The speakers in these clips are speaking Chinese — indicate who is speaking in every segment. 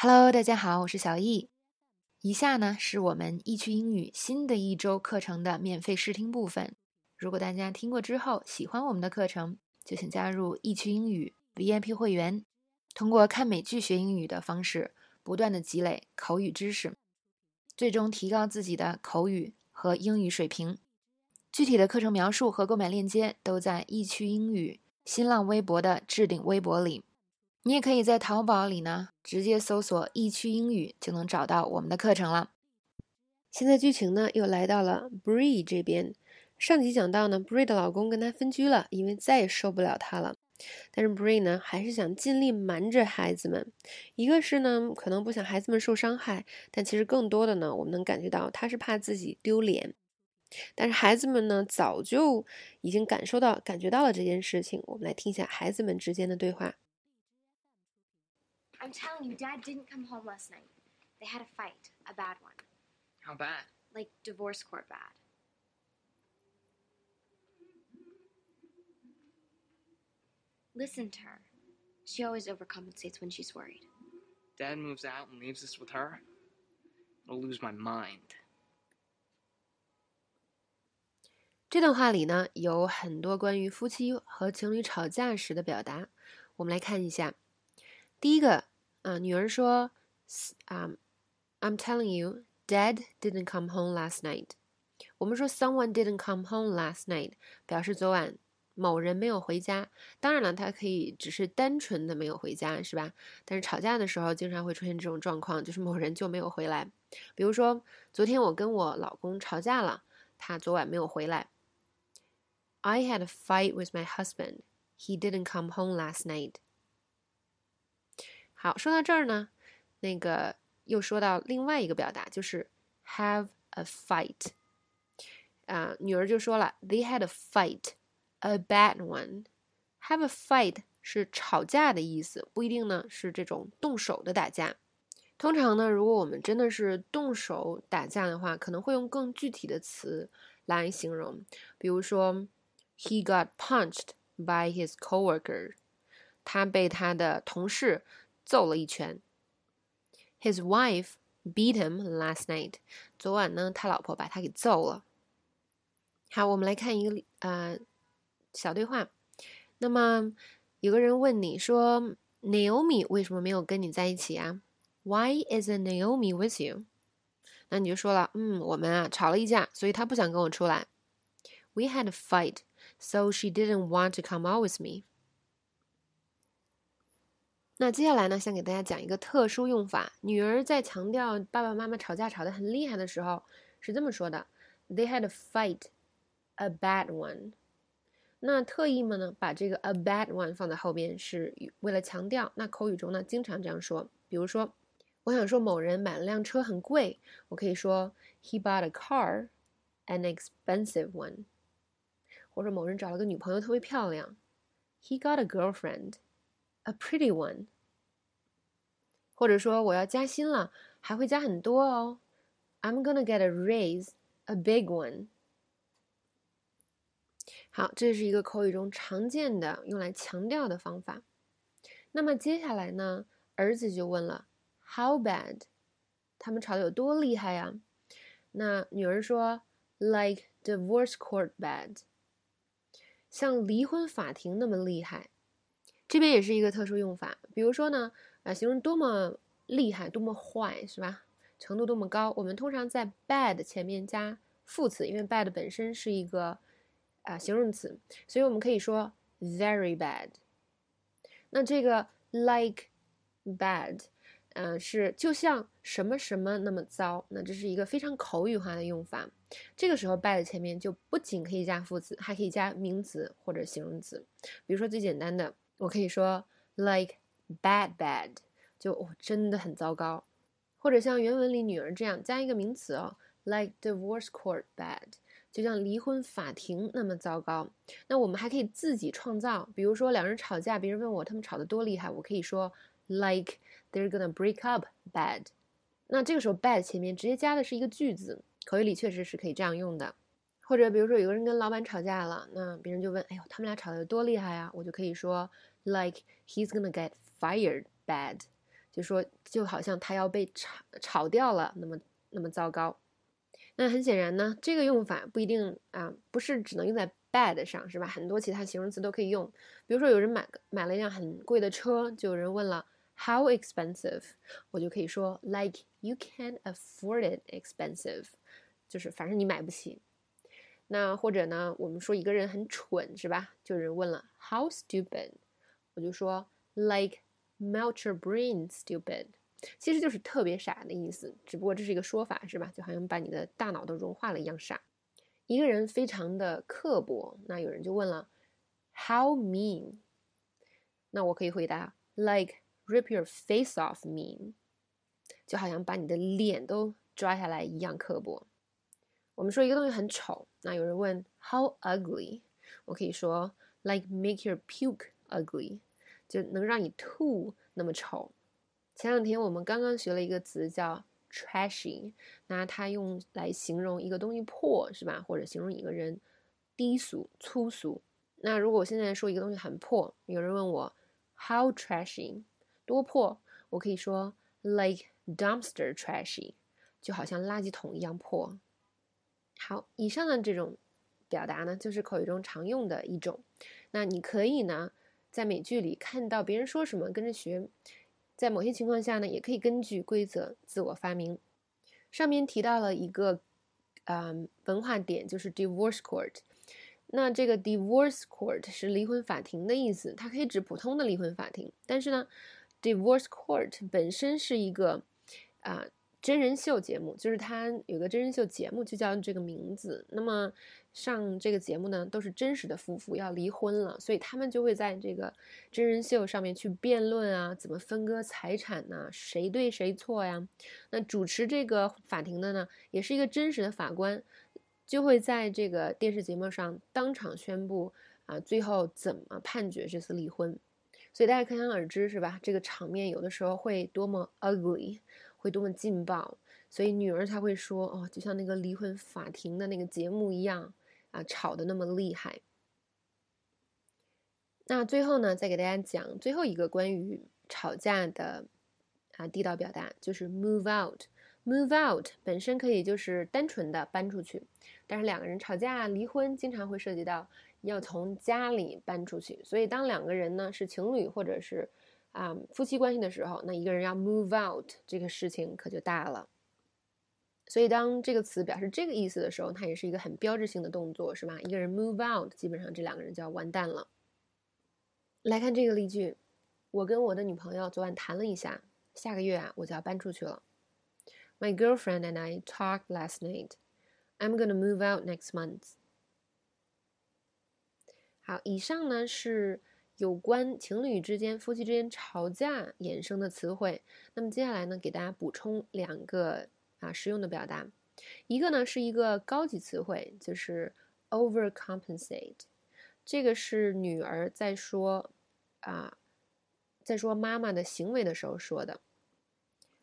Speaker 1: Hello，大家好，我是小易。以下呢是我们易趣英语新的一周课程的免费试听部分。如果大家听过之后喜欢我们的课程，就请加入易趣英语 VIP 会员，通过看美剧学英语的方式，不断的积累口语知识，最终提高自己的口语和英语水平。具体的课程描述和购买链接都在易趣英语新浪微博的置顶微博里。你也可以在淘宝里呢，直接搜索“易趣英语”就能找到我们的课程了。现在剧情呢又来到了 Bree 这边。上集讲到呢，Bree 的老公跟她分居了，因为再也受不了她了。但是 Bree 呢还是想尽力瞒着孩子们。一个是呢，可能不想孩子们受伤害，但其实更多的呢，我们能感觉到她是怕自己丢脸。但是孩子们呢，早就已经感受到、感觉到了这件事情。我们来听一下孩子们之间的对话。
Speaker 2: I'm telling you, Dad didn't come home last night. They had a fight, a bad one.
Speaker 3: How bad?
Speaker 2: Like divorce court bad. Listen to her. She always overcompensates when she's worried.
Speaker 3: Dad moves out and leaves us with her? I'll lose my mind.
Speaker 1: 这段话里呢，有很多关于夫妻和情侣吵架时的表达，我们来看一下。 第一个啊，女儿说：“啊，I'm telling you, Dad didn't come home last night。”我们说 “someone didn't come home last night” 表示昨晚某人没有回家。当然了，他可以只是单纯的没有回家，是吧？但是吵架的时候经常会出现这种状况，就是某人就没有回来。比如说，昨天我跟我老公吵架了，他昨晚没有回来。I had a fight with my husband. He didn't come home last night. 好，说到这儿呢，那个又说到另外一个表达，就是 have a fight。啊，女儿就说了，They had a fight, a bad one. Have a fight 是吵架的意思，不一定呢是这种动手的打架。通常呢，如果我们真的是动手打架的话，可能会用更具体的词来形容，比如说，He got punched by his coworker。他被他的同事。揍了一拳。His wife beat him last night。昨晚呢，他老婆把他给揍了。好，我们来看一个呃小对话。那么有个人问你说，Naomi 为什么没有跟你在一起啊？Why isn't Naomi with you？那你就说了，嗯，我们啊吵了一架，所以她不想跟我出来。We had a fight, so she didn't want to come out with me. 那接下来呢，想给大家讲一个特殊用法。女儿在强调爸爸妈妈吵架吵得很厉害的时候，是这么说的：“They had a fight, a bad one。”那特意嘛呢，把这个 “a bad one” 放在后边，是为了强调。那口语中呢，经常这样说。比如说，我想说某人买了辆车很贵，我可以说 “He bought a car, an expensive one。”或者某人找了个女朋友特别漂亮，“He got a girlfriend。” A pretty one，或者说我要加薪了，还会加很多哦。I'm gonna get a raise, a big one。好，这是一个口语中常见的用来强调的方法。那么接下来呢，儿子就问了，How bad？他们吵得有多厉害呀？那女儿说，Like divorce court bad，像离婚法庭那么厉害。这边也是一个特殊用法，比如说呢，啊，形容多么厉害、多么坏，是吧？程度多么高，我们通常在 bad 前面加副词，因为 bad 本身是一个啊形容词，所以我们可以说 very bad。那这个 like bad，嗯，是就像什么什么那么糟，那这是一个非常口语化的用法。这个时候 bad 前面就不仅可以加副词，还可以加名词或者形容词，比如说最简单的。我可以说 like bad bad，就真的很糟糕，或者像原文里女儿这样加一个名词哦，like divorce court bad，就像离婚法庭那么糟糕。那我们还可以自己创造，比如说两人吵架，别人问我他们吵得多厉害，我可以说 like they're gonna break up bad。那这个时候 bad 前面直接加的是一个句子，口语里确实是可以这样用的。或者比如说有个人跟老板吵架了，那别人就问，哎呦，他们俩吵得有多厉害啊？我就可以说。Like he's gonna get fired bad，就说就好像他要被炒炒掉了，那么那么糟糕。那很显然呢，这个用法不一定啊，不是只能用在 bad 上，是吧？很多其他形容词都可以用。比如说，有人买买了一辆很贵的车，就有人问了 How expensive？我就可以说 Like you can't afford it expensive，就是反正你买不起。那或者呢，我们说一个人很蠢，是吧？就有人问了 How stupid？我就说 Like melt your brain stupid。其实就是特别傻的意思，只不过这是一个说法，是吧？就好像把你的大脑都融化了一样傻。一个人非常的刻薄，那有人就问了，How mean？那我可以回答，Like rip your face off mean，就好像把你的脸都抓下来一样刻薄。我们说一个东西很丑，那有人问 How ugly？我可以说，Like make your puke ugly，就能让你吐那么丑。前两天我们刚刚学了一个词叫 trashy，那它用来形容一个东西破，是吧？或者形容一个人低俗、粗俗。那如果我现在说一个东西很破，有人问我 how trashy，多破？我可以说 like dumpster trashy，就好像垃圾桶一样破。好，以上的这种表达呢，就是口语中常用的一种。那你可以呢，在美剧里看到别人说什么，跟着学。在某些情况下呢，也可以根据规则自我发明。上面提到了一个，嗯，文化点，就是 divorce court。那这个 divorce court 是离婚法庭的意思，它可以指普通的离婚法庭。但是呢，divorce court 本身是一个，啊。真人秀节目就是他有个真人秀节目，就叫这个名字。那么上这个节目呢，都是真实的夫妇要离婚了，所以他们就会在这个真人秀上面去辩论啊，怎么分割财产呢？谁对谁错呀？那主持这个法庭的呢，也是一个真实的法官，就会在这个电视节目上当场宣布啊，最后怎么判决这次离婚。所以大家可想而知，是吧？这个场面有的时候会多么 ugly。会多么劲爆，所以女儿才会说哦，就像那个离婚法庭的那个节目一样啊，吵得那么厉害。那最后呢，再给大家讲最后一个关于吵架的啊地道表达，就是 move out。move out 本身可以就是单纯的搬出去，但是两个人吵架离婚，经常会涉及到要从家里搬出去，所以当两个人呢是情侣或者是。啊，夫妻关系的时候，那一个人要 move out，这个事情可就大了。所以当这个词表示这个意思的时候，它也是一个很标志性的动作，是吧？一个人 move out，基本上这两个人就要完蛋了。来看这个例句：我跟我的女朋友昨晚谈了一下，下个月啊我就要搬出去了。My girlfriend and I talked last night. I'm gonna move out next month. 好，以上呢是。有关情侣之间、夫妻之间吵架衍生的词汇，那么接下来呢，给大家补充两个啊实用的表达。一个呢是一个高级词汇，就是 overcompensate。这个是女儿在说啊，在说妈妈的行为的时候说的。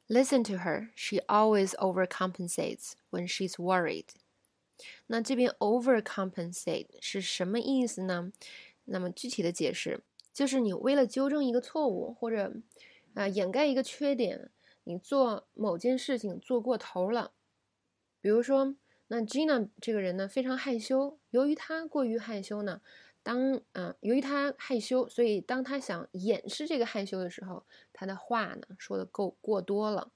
Speaker 1: Listen to her, she always overcompensates when she's worried。那这边 overcompensate 是什么意思呢？那么具体的解释就是，你为了纠正一个错误，或者啊掩盖一个缺点，你做某件事情做过头了。比如说，那 Gina 这个人呢非常害羞，由于他过于害羞呢，当啊由于他害羞，所以当他想掩饰这个害羞的时候，他的话呢说的够过多了。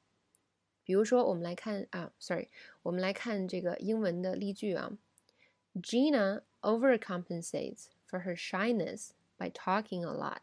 Speaker 1: 比如说，我们来看啊，sorry，我们来看这个英文的例句啊，Gina overcompensates。For her shyness by talking a lot。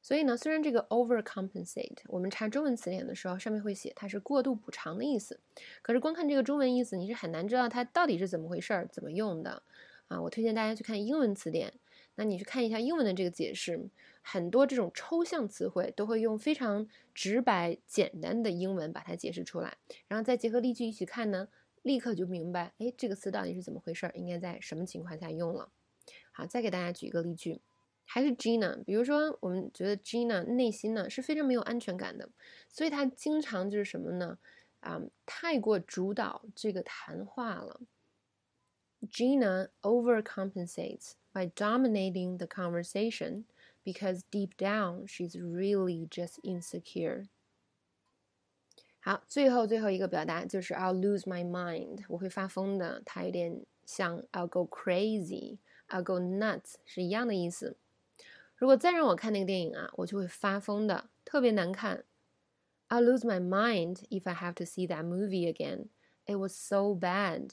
Speaker 1: 所以呢，虽然这个 overcompensate，我们查中文词典的时候上面会写它是过度补偿的意思，可是光看这个中文意思，你是很难知道它到底是怎么回事儿，怎么用的啊？我推荐大家去看英文词典，那你去看一下英文的这个解释，很多这种抽象词汇都会用非常直白简单的英文把它解释出来，然后再结合例句一起看呢，立刻就明白，哎，这个词到底是怎么回事儿，应该在什么情况下用了。好，再给大家举一个例句，还是 Gina。比如说，我们觉得 Gina 内心呢是非常没有安全感的，所以她经常就是什么呢？啊，太过主导这个谈话了。Gina overcompensates by dominating the conversation because deep down she's really just insecure. 好，最后最后一个表达就是 I'll lose my mind，我会发疯的。它有点像 I'll go crazy I'll go nuts 是一样的意思。如果再让我看那个电影啊，我就会发疯的，特别难看。I lose my mind if I have to see that movie again. It was so bad.